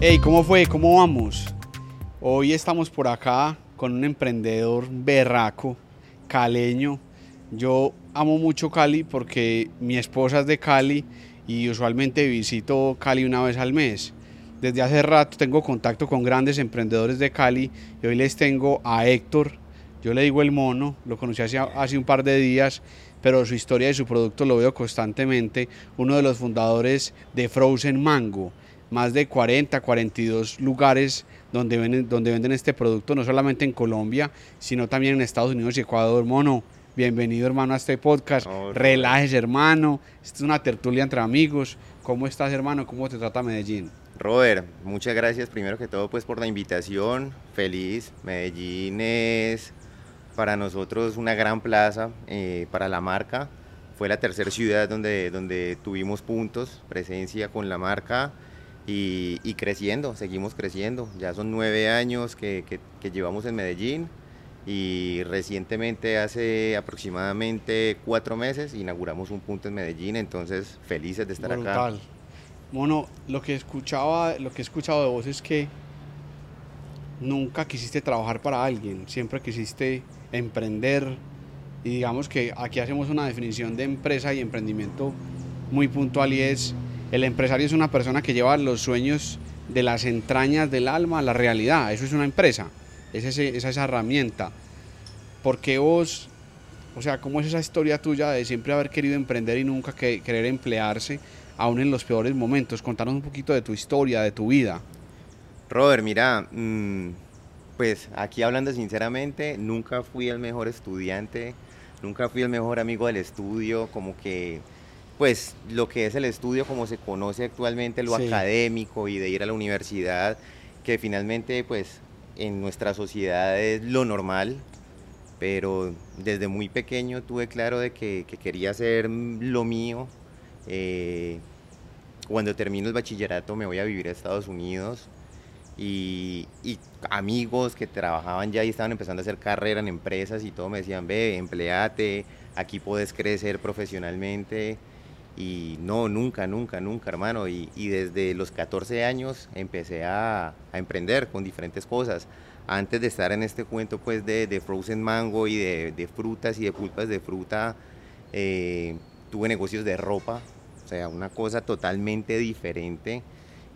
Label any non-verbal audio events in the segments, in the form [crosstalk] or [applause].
Hey, ¿cómo fue? ¿Cómo vamos? Hoy estamos por acá con un emprendedor berraco, caleño. Yo amo mucho Cali porque mi esposa es de Cali y usualmente visito Cali una vez al mes. Desde hace rato tengo contacto con grandes emprendedores de Cali y hoy les tengo a Héctor. Yo le digo el mono, lo conocí hace, hace un par de días, pero su historia y su producto lo veo constantemente. Uno de los fundadores de Frozen Mango más de 40, 42 lugares donde venden, donde venden este producto, no solamente en Colombia, sino también en Estados Unidos y Ecuador. Mono, bienvenido hermano a este podcast. Oh, Relajes hermano, esta es una tertulia entre amigos. ¿Cómo estás hermano? ¿Cómo te trata Medellín? Robert, muchas gracias primero que todo pues por la invitación. Feliz. Medellín es para nosotros una gran plaza eh, para la marca. Fue la tercera ciudad donde, donde tuvimos puntos, presencia con la marca y, creciendo, seguimos creciendo. Ya son nueve años que, llevamos en Medellín y recientemente, hace aproximadamente cuatro meses, inauguramos un punto en Medellín, entonces felices de estar acá. Mono, lo que, escuchaba, lo que he escuchado de vos es que nunca quisiste trabajar para alguien, siempre quisiste emprender y digamos que aquí hacemos una definición de empresa y emprendimiento muy puntual y es el empresario es una persona que lleva los sueños de las entrañas del alma a la realidad. Eso es una empresa, es esa, esa herramienta. Porque vos, o sea, ¿cómo es esa historia tuya de siempre haber querido emprender y nunca querer emplearse, aún en los peores momentos? Contanos un poquito de tu historia, de tu vida. Robert, mira, mm, pues aquí hablando sinceramente, nunca fui el mejor estudiante, nunca fui el mejor amigo del estudio, como que pues lo que es el estudio como se conoce actualmente, lo académico y de ir a la universidad, que finalmente pues en nuestra sociedad es lo normal, pero desde muy pequeño tuve claro de que, quería hacer lo mío. Eh, cuando termino el bachillerato me voy a vivir a Estados Unidos y, y, amigos que trabajaban ya y estaban empezando a hacer carrera en empresas y todo me decían, ve, empleate, aquí puedes crecer profesionalmente. Y no, nunca, nunca, nunca, hermano. Y, desde los 14 años empecé a, emprender con diferentes cosas. Antes de estar en este cuento pues de, frozen mango y de, frutas y de pulpas de fruta, eh, tuve negocios de ropa. O sea, una cosa totalmente diferente.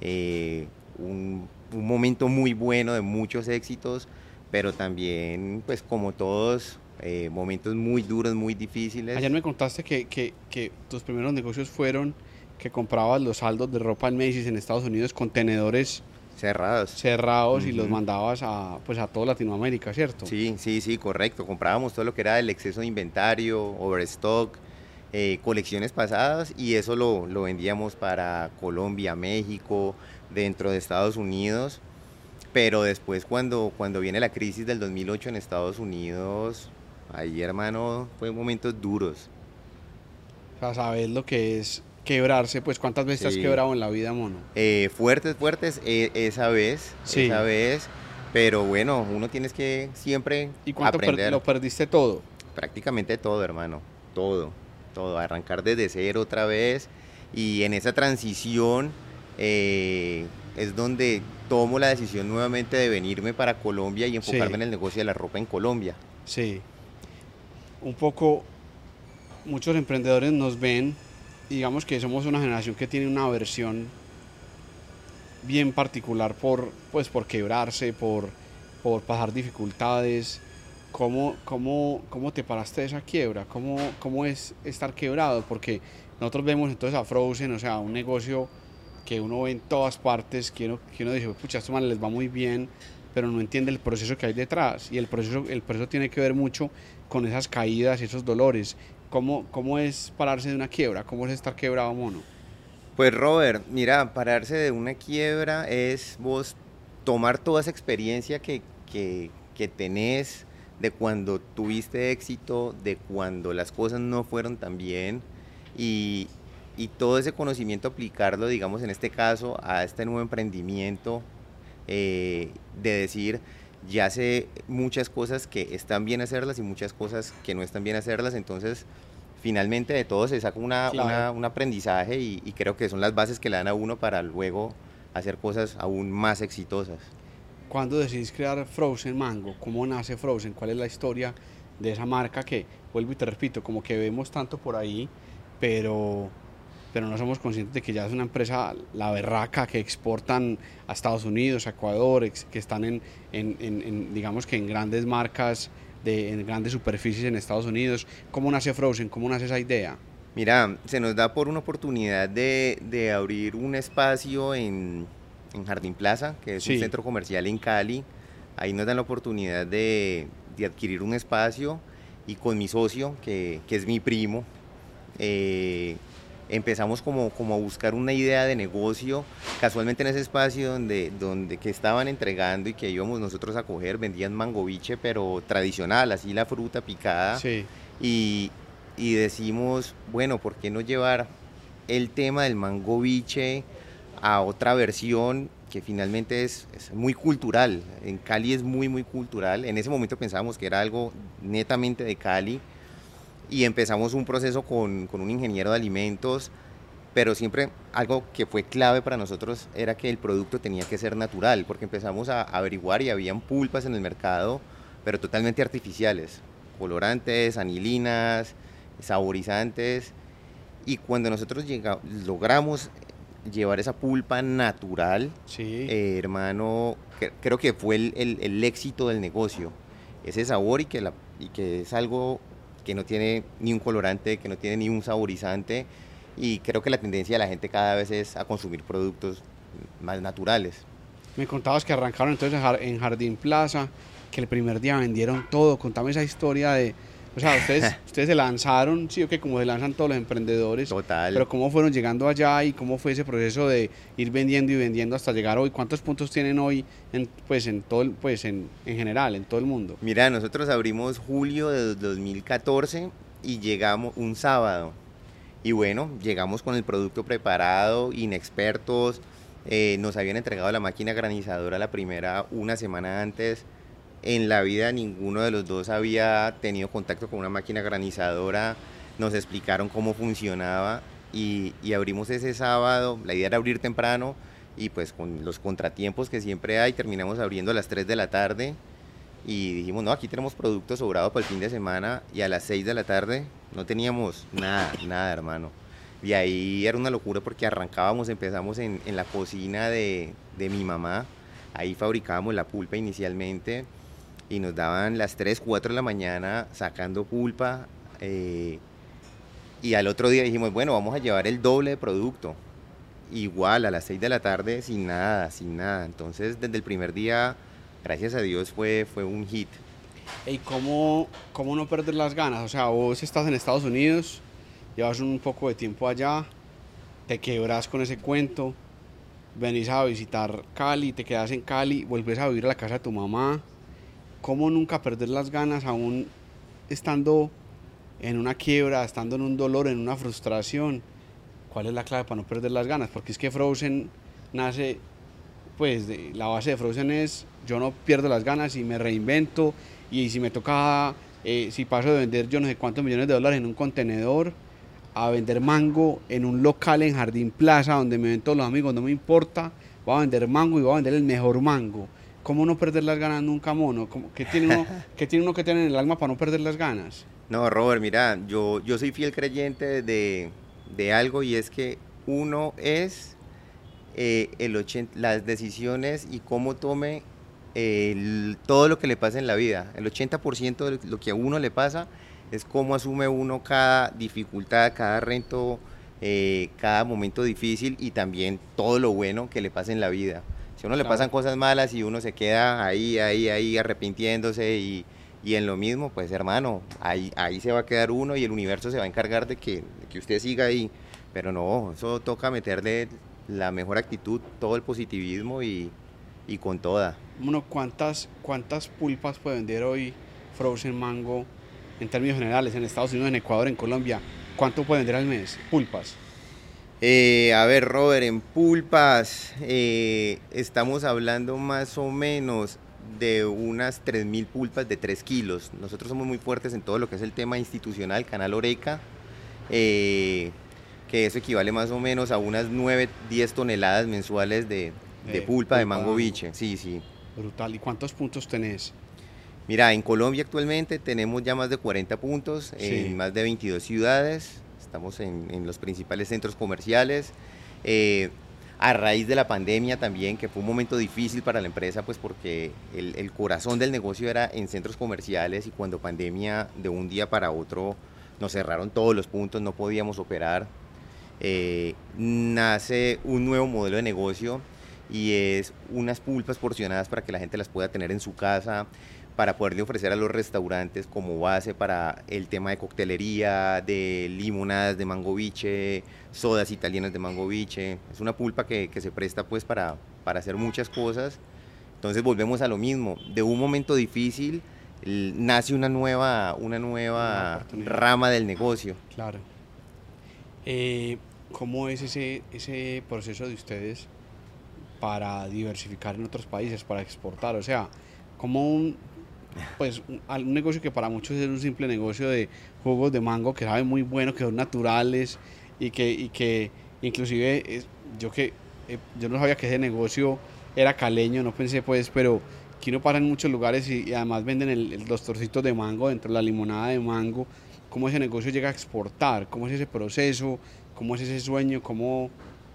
Eh, un, un momento muy bueno de muchos éxitos, pero también pues como todos eh, momentos muy duros, muy difíciles. Ayer me contaste que, que, que, tus primeros negocios fueron que comprabas los saldos de ropa en Macy's en Estados Unidos, contenedores cerrados, cerrados y los mandabas a, pues a toda Latinoamérica, ¿cierto? Sí, sí, sí, correcto. Comprábamos todo lo que era el exceso de inventario, overstock, eh, colecciones pasadas y eso lo, lo vendíamos para Colombia, México, dentro de Estados Unidos. Pero después cuando, cuando viene la crisis del 2008 en Estados Unidos, Ahí, hermano, fue momentos duros. O sea, sabes lo que es quebrarse, pues ¿cuántas veces has quebrado en la vida, mono? Eh, fuertes, fuertes, e, esa vez, sí. esa vez, pero bueno, uno tienes que siempre ¿Y cuánto lo perdiste todo? Prácticamente todo, hermano, todo, todo, arrancar desde cero otra vez y en esa transición eh, es donde tomo la decisión nuevamente de venirme para Colombia y enfocarme en el negocio de la ropa en Colombia. Sí un poco, muchos emprendedores nos ven, digamos que somos una generación que tiene una versión bien particular por, pues, por quebrarse, por, por pasar dificultades. ¿Cómo, cómo, cómo te paraste de esa quiebra? ¿Cómo, ¿Cómo es estar quebrado? Porque nosotros vemos entonces a Frozen, o sea, un negocio que uno ve en todas partes, que uno, dice, pucha, esto mal les va muy bien, pero no entiende el proceso que hay detrás. Y el proceso, el proceso tiene que ver mucho con esas caídas y esos dolores. ¿Cómo, ¿Cómo es pararse de una quiebra? ¿Cómo es estar quebrado, mono? Pues Robert, mira, pararse de una quiebra es vos tomar toda esa experiencia que, que, que tenés de cuando tuviste éxito, de cuando las cosas no fueron tan bien y, y todo ese conocimiento aplicarlo, digamos, en este caso, a este nuevo emprendimiento, eh, de decir, ya sé muchas cosas que están bien hacerlas y muchas cosas que no están bien hacerlas, entonces finalmente de todo se saca una, un aprendizaje y, creo que son las bases que le dan a uno para luego hacer cosas aún más exitosas. ¿Cuándo decidís crear Frozen Mango? ¿Cómo nace Frozen? ¿Cuál es la historia de esa marca que, vuelvo y te repito, como que vemos tanto por ahí, pero, pero no somos conscientes de que ya es una empresa, la berraca, que exportan a Estados Unidos, a Ecuador, que están en, en, en digamos que en grandes marcas, de, en grandes superficies en Estados Unidos. ¿Cómo nace Frozen? ¿Cómo nace esa idea? Mira, se nos da por una oportunidad de, de abrir un espacio en, en Jardín Plaza, que es un centro comercial en Cali. Ahí nos dan la oportunidad de, de adquirir un espacio y con mi socio, que, que es mi primo, eh, empezamos como, como a buscar una idea de negocio. Casualmente en ese espacio donde, donde que estaban entregando y que íbamos nosotros a coger, vendían mangoviche, pero tradicional, así la fruta picada. Sí. Y, y decimos, bueno, ¿por qué no llevar el tema del mango biche a otra versión que finalmente es, muy cultural? En Cali es muy, muy cultural. En ese momento pensábamos que era algo netamente de Cali y empezamos un proceso con, con un ingeniero de alimentos pero siempre algo que fue clave para nosotros era que el producto tenía que ser natural, porque empezamos a averiguar y habían pulpas en el mercado, pero totalmente artificiales, colorantes, anilinas, saborizantes. Y cuando nosotros logramos llevar esa pulpa natural, eh, hermano, creo que fue el, el, éxito del negocio. Ese sabor y que, la, y que es algo que no tiene ni un colorante, que no tiene ni un saborizante. Y creo que la tendencia de la gente cada vez es a consumir productos más naturales. Me contabas que arrancaron entonces en Jardín Plaza, que el primer día vendieron todo. Contame esa historia de, o sea, ustedes, [laughs] ustedes se lanzaron, sí, o que como se lanzan todos los emprendedores. Total. Pero cómo fueron llegando allá y cómo fue ese proceso de ir vendiendo y vendiendo hasta llegar hoy. ¿Cuántos puntos tienen hoy, en, pues, en todo, pues, en, en general, en todo el mundo? Mira, nosotros abrimos julio de 2014 y llegamos un sábado. Y bueno, llegamos con el producto preparado, inexpertos. Eh, nos habían entregado la máquina granizadora la primera una semana antes en la vida ninguno de los dos había tenido contacto con una máquina granizadora, nos explicaron cómo funcionaba y, abrimos ese sábado, la idea era abrir temprano y pues con los contratiempos que siempre hay, terminamos abriendo a las 3 de la tarde y dijimos, no, aquí tenemos productos sobrados para el fin de semana y a las 6 de la tarde no teníamos nada, nada hermano. Y ahí era una locura porque arrancábamos, empezamos en, en la cocina de, de mi mamá, ahí fabricábamos la pulpa inicialmente y nos daban las 3, 4 de la mañana sacando pulpa. Eh, y al otro día dijimos, bueno, vamos a llevar el doble de producto. Igual a las 6 de la tarde sin nada, sin nada. Entonces desde el primer día, gracias a Dios, fue, fue un hit. ¿Y cómo, cómo no perder las ganas? O sea, vos estás en Estados Unidos, llevas un poco de tiempo allá, te quebras con ese cuento, venís a visitar Cali, te quedas en Cali, vuelves a vivir a la casa de tu mamá, ¿Cómo nunca perder las ganas aún estando en una quiebra, estando en un dolor, en una frustración? ¿Cuál es la clave para no perder las ganas? Porque es que Frozen nace, pues la base de Frozen es yo no pierdo las ganas y me reinvento y si me toca, eh, si paso de vender yo no sé cuántos millones de dólares en un contenedor a vender mango en un local en Jardín Plaza donde me ven todos los amigos, no me importa, voy a vender mango y voy a vender el mejor mango ¿Cómo no perder las ganas nunca, mono? ¿Qué tiene, uno, [laughs] ¿Qué tiene uno que tener en el alma para no perder las ganas? No, Robert, mira, yo, yo soy fiel creyente de, de algo y es que uno es eh, el las decisiones y cómo tome todo lo que le pasa en la vida. El 80% de lo que a uno le pasa es cómo asume uno cada dificultad, cada reto, eh, cada momento difícil y también todo lo bueno que le pasa en la vida. Si a uno le pasan cosas malas y uno se queda ahí, ahí, ahí arrepintiéndose y, y en lo mismo, pues hermano, ahí, ahí se va a quedar uno y el universo se va a encargar de que, que usted siga ahí. Pero no, eso toca meterle la mejor actitud, todo el positivismo y, y con toda. Bueno, ¿cuántas, ¿cuántas pulpas puede vender hoy Frozen Mango en términos generales en Estados Unidos, en Ecuador, en Colombia? ¿Cuánto puede vender al mes? Pulpas. Eh, a ver, Robert, en pulpas eh, estamos hablando más o menos de unas 3.000 pulpas de 3 kilos. Nosotros somos muy fuertes en todo lo que es el tema institucional, Canal Oreca, eh, que eso equivale más o menos a unas 9, 10 toneladas mensuales de, de pulpa de mango biche. Sí, sí. Brutal. ¿Y cuántos puntos tenés? Mira, en Colombia actualmente tenemos ya más de 40 puntos en más de 22 ciudades. Estamos en, los principales centros comerciales. Eh, a raíz de la pandemia también, que fue un momento difícil para la empresa, pues porque el, corazón del negocio era en centros comerciales y cuando pandemia de un día para otro nos cerraron todos los puntos, no podíamos operar, eh, nace un nuevo modelo de negocio y es unas pulpas porcionadas para que la gente las pueda tener en su casa, para poderle ofrecer a los restaurantes como base para el tema de coctelería, de limonadas de mango biche, sodas italianas de mango biche. Es una pulpa que, que se presta pues para, para hacer muchas cosas. Entonces volvemos a lo mismo. De un momento difícil nace una nueva, una nueva rama del negocio. Claro. Eh, ¿Cómo es ese, ese proceso de ustedes para diversificar en otros países, para exportar? O sea, como un, pues, un, negocio que para muchos es un simple negocio de jugos de mango que saben muy bueno, que son naturales y que, y que inclusive es, yo que eh, yo no sabía que ese negocio era caleño, no pensé pues, pero aquí no pasa en muchos lugares y, además venden el, los torcitos de mango dentro de la limonada de mango. ¿Cómo ese negocio llega a exportar? ¿Cómo es ese proceso? ¿Cómo es ese sueño? ¿Cómo,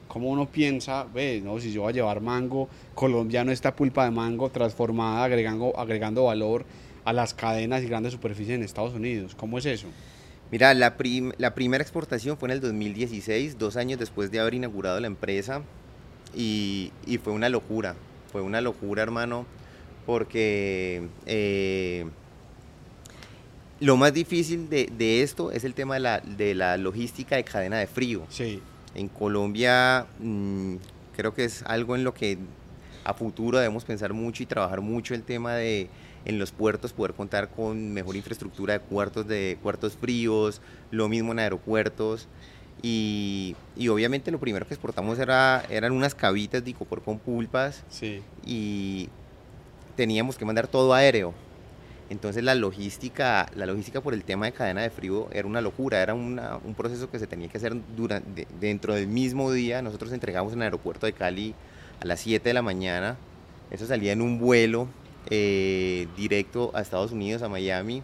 cómo uno piensa, ve, no, si yo voy a llevar mango colombiano, esta pulpa de mango transformada, agregando, agregando valor a las cadenas y grandes superficies en Estados Unidos? ¿Cómo es eso? Mira, la, la primera exportación fue en el 2016, dos años después de haber inaugurado la empresa, y, y fue una locura, fue una locura, hermano, porque eh, lo más difícil de, de, esto es el tema de la, de la logística de cadena de frío. Sí. En Colombia mm, creo que es algo en lo que a futuro debemos pensar mucho y trabajar mucho el tema de en los puertos poder contar con mejor infraestructura de puertos de puertos fríos, lo mismo en aeropuertos. Y, y, obviamente lo primero que exportamos era, eran unas cabitas de icopor con pulpas sí. y teníamos que mandar todo aéreo. Entonces la logística, la logística por el tema de cadena de frío era una locura, era un proceso que se tenía que hacer durante, dentro del mismo día. Nosotros entregamos en el aeropuerto de Cali a las 7 de la mañana. Eso salía en un vuelo eh, directo a Estados Unidos, a Miami.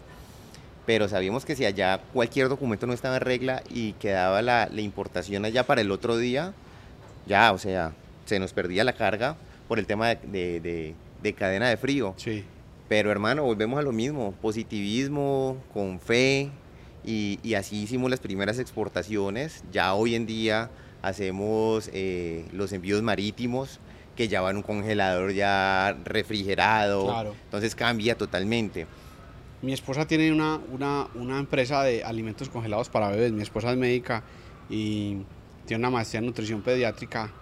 Pero sabíamos que si allá cualquier documento no estaba en regla y quedaba la, importación allá para el otro día, ya, o sea, se nos perdía la carga por el tema de, de cadena de frío. Sí. Pero hermano, volvemos a lo mismo, positivismo, con fe, y, así hicimos las primeras exportaciones. Ya hoy en día hacemos eh, los envíos marítimos, que ya van un congelador ya refrigerado, claro. entonces cambia totalmente. Mi esposa tiene una, una, una, empresa de alimentos congelados para bebés, mi esposa es médica y tiene una maestría en nutrición pediátrica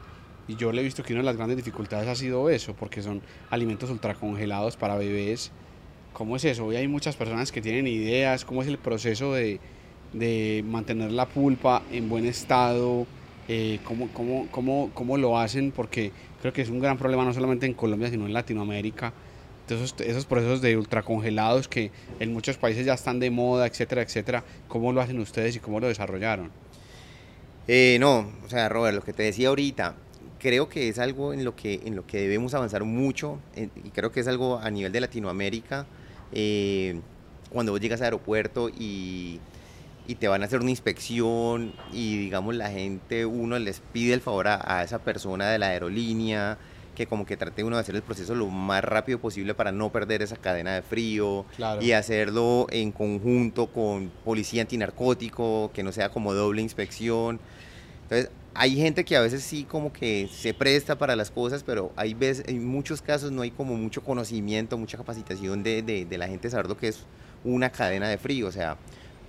y yo le he visto que una de las grandes dificultades ha sido eso, porque son alimentos ultracongelados para bebés. ¿Cómo es eso? Hoy hay muchas personas que tienen ideas, cómo es el proceso de, de mantener la pulpa en buen estado, eh, cómo, cómo, cómo, cómo, lo hacen, porque creo que es un gran problema no solamente en Colombia, sino en Latinoamérica. Esos, esos procesos de ultracongelados que en muchos países ya están de moda, etcétera, etcétera, ¿cómo lo hacen ustedes y cómo lo desarrollaron? Eh, no, o sea, Robert, lo que te decía ahorita, creo que es algo en lo que, en lo que debemos avanzar mucho y creo que es algo a nivel de Latinoamérica. Eh, cuando vos llegas al aeropuerto y, y, te van a hacer una inspección y digamos la gente, uno les pide el favor a, esa persona de la aerolínea que como que trate uno de hacer el proceso lo más rápido posible para no perder esa cadena de frío y hacerlo en conjunto con policía antinarcótico, que no sea como doble inspección. Entonces, hay gente que a veces sí como que se presta para las cosas, pero hay veces, en muchos casos no hay como mucho conocimiento, mucha capacitación de, de, la gente saber lo que es una cadena de frío. O sea,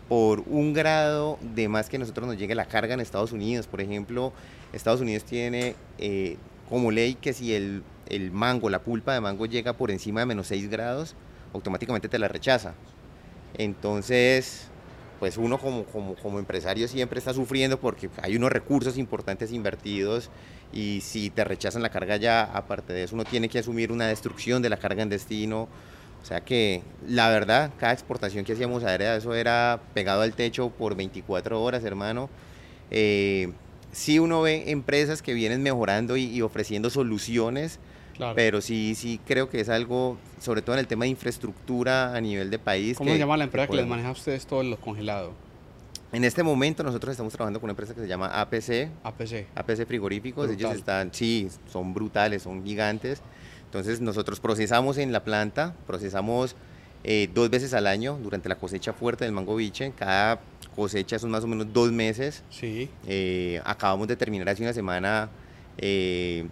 por un grado de más que nosotros nos llegue la carga en Estados Unidos, por ejemplo, Estados Unidos tiene eh, como ley que si el, el mango, la pulpa de mango llega por encima de menos 6 grados, automáticamente te la rechaza. Entonces, pues uno como, como, como, empresario siempre está sufriendo porque hay unos recursos importantes invertidos y si te rechazan la carga ya, aparte de eso, uno tiene que asumir una destrucción de la carga en destino. O sea que la verdad, cada exportación que hacíamos aérea, eso era pegado al techo por 24 horas, hermano. Eh, sí uno ve empresas que vienen mejorando y ofreciendo soluciones, Claro. pero sí, sí creo que es algo, sobre todo en el tema de infraestructura a nivel de país. ¿Cómo que- se llama la empresa que les maneja a ustedes todo lo congelado? En este momento nosotros estamos trabajando con una empresa que se llama APC, APC. APC Frigoríficos, ellos están, sí, son brutales, son gigantes. Entonces nosotros procesamos en la planta, procesamos eh, dos veces al año durante la cosecha fuerte del mango biche. Cada cosecha son más o menos dos meses. Sí. Eh, acabamos de terminar hace una semana eh,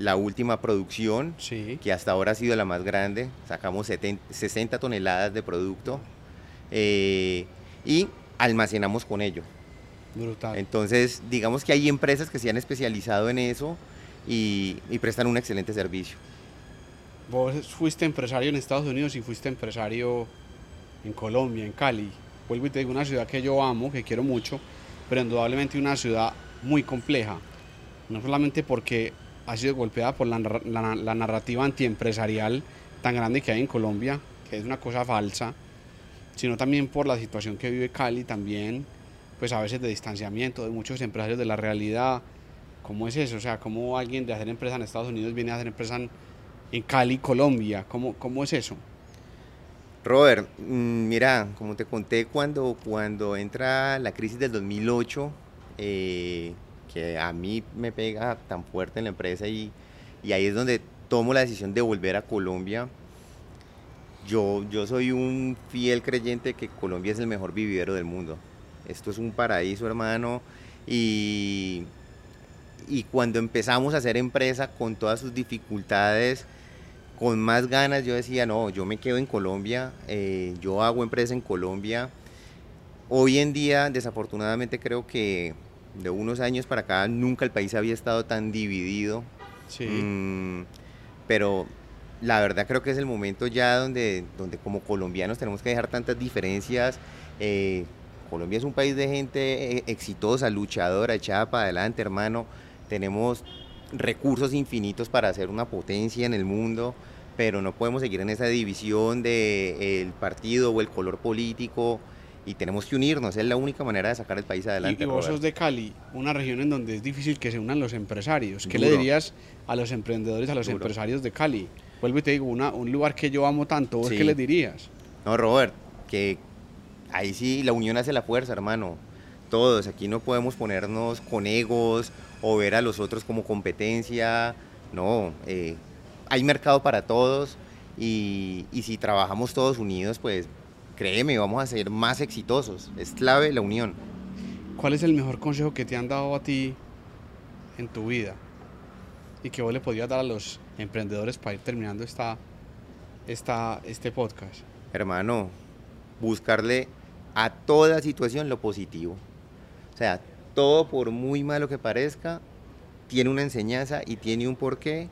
la última producción, Sí. que hasta ahora ha sido la más grande. Sacamos 70 60 toneladas de producto eh, y almacenamos con ello. Brutal. Entonces, digamos que hay empresas que se han especializado en eso y, y prestan un excelente servicio. Vos fuiste empresario en Estados Unidos y fuiste empresario en Colombia, en Cali. Vuelvo y te digo, una ciudad que yo amo, que quiero mucho, pero indudablemente una ciudad muy compleja. No solamente porque ha sido golpeada por la, la- la narrativa antiempresarial tan grande que hay en Colombia, que es una cosa falsa, sino también por la situación que vive Cali, también, pues a veces de distanciamiento de muchos empresarios de la realidad. ¿Cómo es eso? O sea, ¿cómo alguien de hacer empresa en Estados Unidos viene a hacer empresa en, en Cali, Colombia? ¿Cómo, cómo es eso? Robert, mm, mira, como te conté cuando, cuando entra la crisis del 2008, eh, que a mí me pega tan fuerte en la empresa y, y ahí es donde tomo la decisión de volver a Colombia. Yo, yo soy un fiel creyente que Colombia es el mejor vividero del mundo. Esto es un paraíso, hermano. Y, y cuando empezamos a hacer empresa con todas sus dificultades, con más ganas yo decía, no, yo me quedo en Colombia, eh, yo hago empresa en Colombia. Hoy en día, desafortunadamente, creo que de unos años para acá nunca el país había estado tan dividido. Sí. Mm, pero la verdad creo que es el momento ya donde, donde como colombianos tenemos que dejar tantas diferencias. Eh, Colombia es un país de gente eh, exitosa, luchadora, echada para adelante, hermano. Tenemos recursos infinitos para hacer una potencia en el mundo, pero no podemos seguir en esa división del partido o el color político y tenemos que unirnos, es la única manera de sacar el país adelante. y, vos Robert. sos de Cali, una región en donde es difícil que se unan los empresarios. ¿Qué le Duro. dirías a los emprendedores, a los Duro. empresarios de Cali? Vuelvo y te digo, una, un lugar que yo amo tanto, ¿vos Sí. qué les dirías? No, Robert, que ahí sí la unión hace la fuerza, hermano. Todos, aquí no podemos ponernos con egos o ver a los otros como competencia. No, eh, hay mercado para todos y, y si trabajamos todos unidos, pues créeme, vamos a ser más exitosos. Es clave la unión. ¿Cuál es el mejor consejo que te han dado a ti en tu vida? Y que vos le podrías dar a los emprendedores para ir terminando esta, esta, este podcast. Hermano, buscarle a toda situación lo positivo. O sea, todo por muy malo que parezca, tiene una enseñanza y tiene un porqué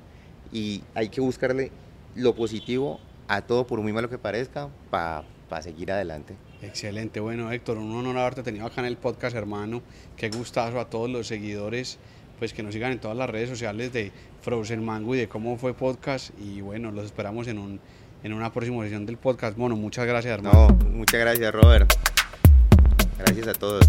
y hay que buscarle lo positivo a todo por muy malo que parezca para seguir adelante. Excelente, bueno Héctor, un honor haberte tenido acá en el podcast, hermano. Qué gustazo a todos los seguidores, pues que nos sigan en todas las redes sociales de Frozen Mango y de cómo fue podcast. Y bueno, los esperamos en, un, en una próxima sesión del podcast. Bueno, muchas gracias, hermano. No, muchas gracias Robert. Gracias a todos.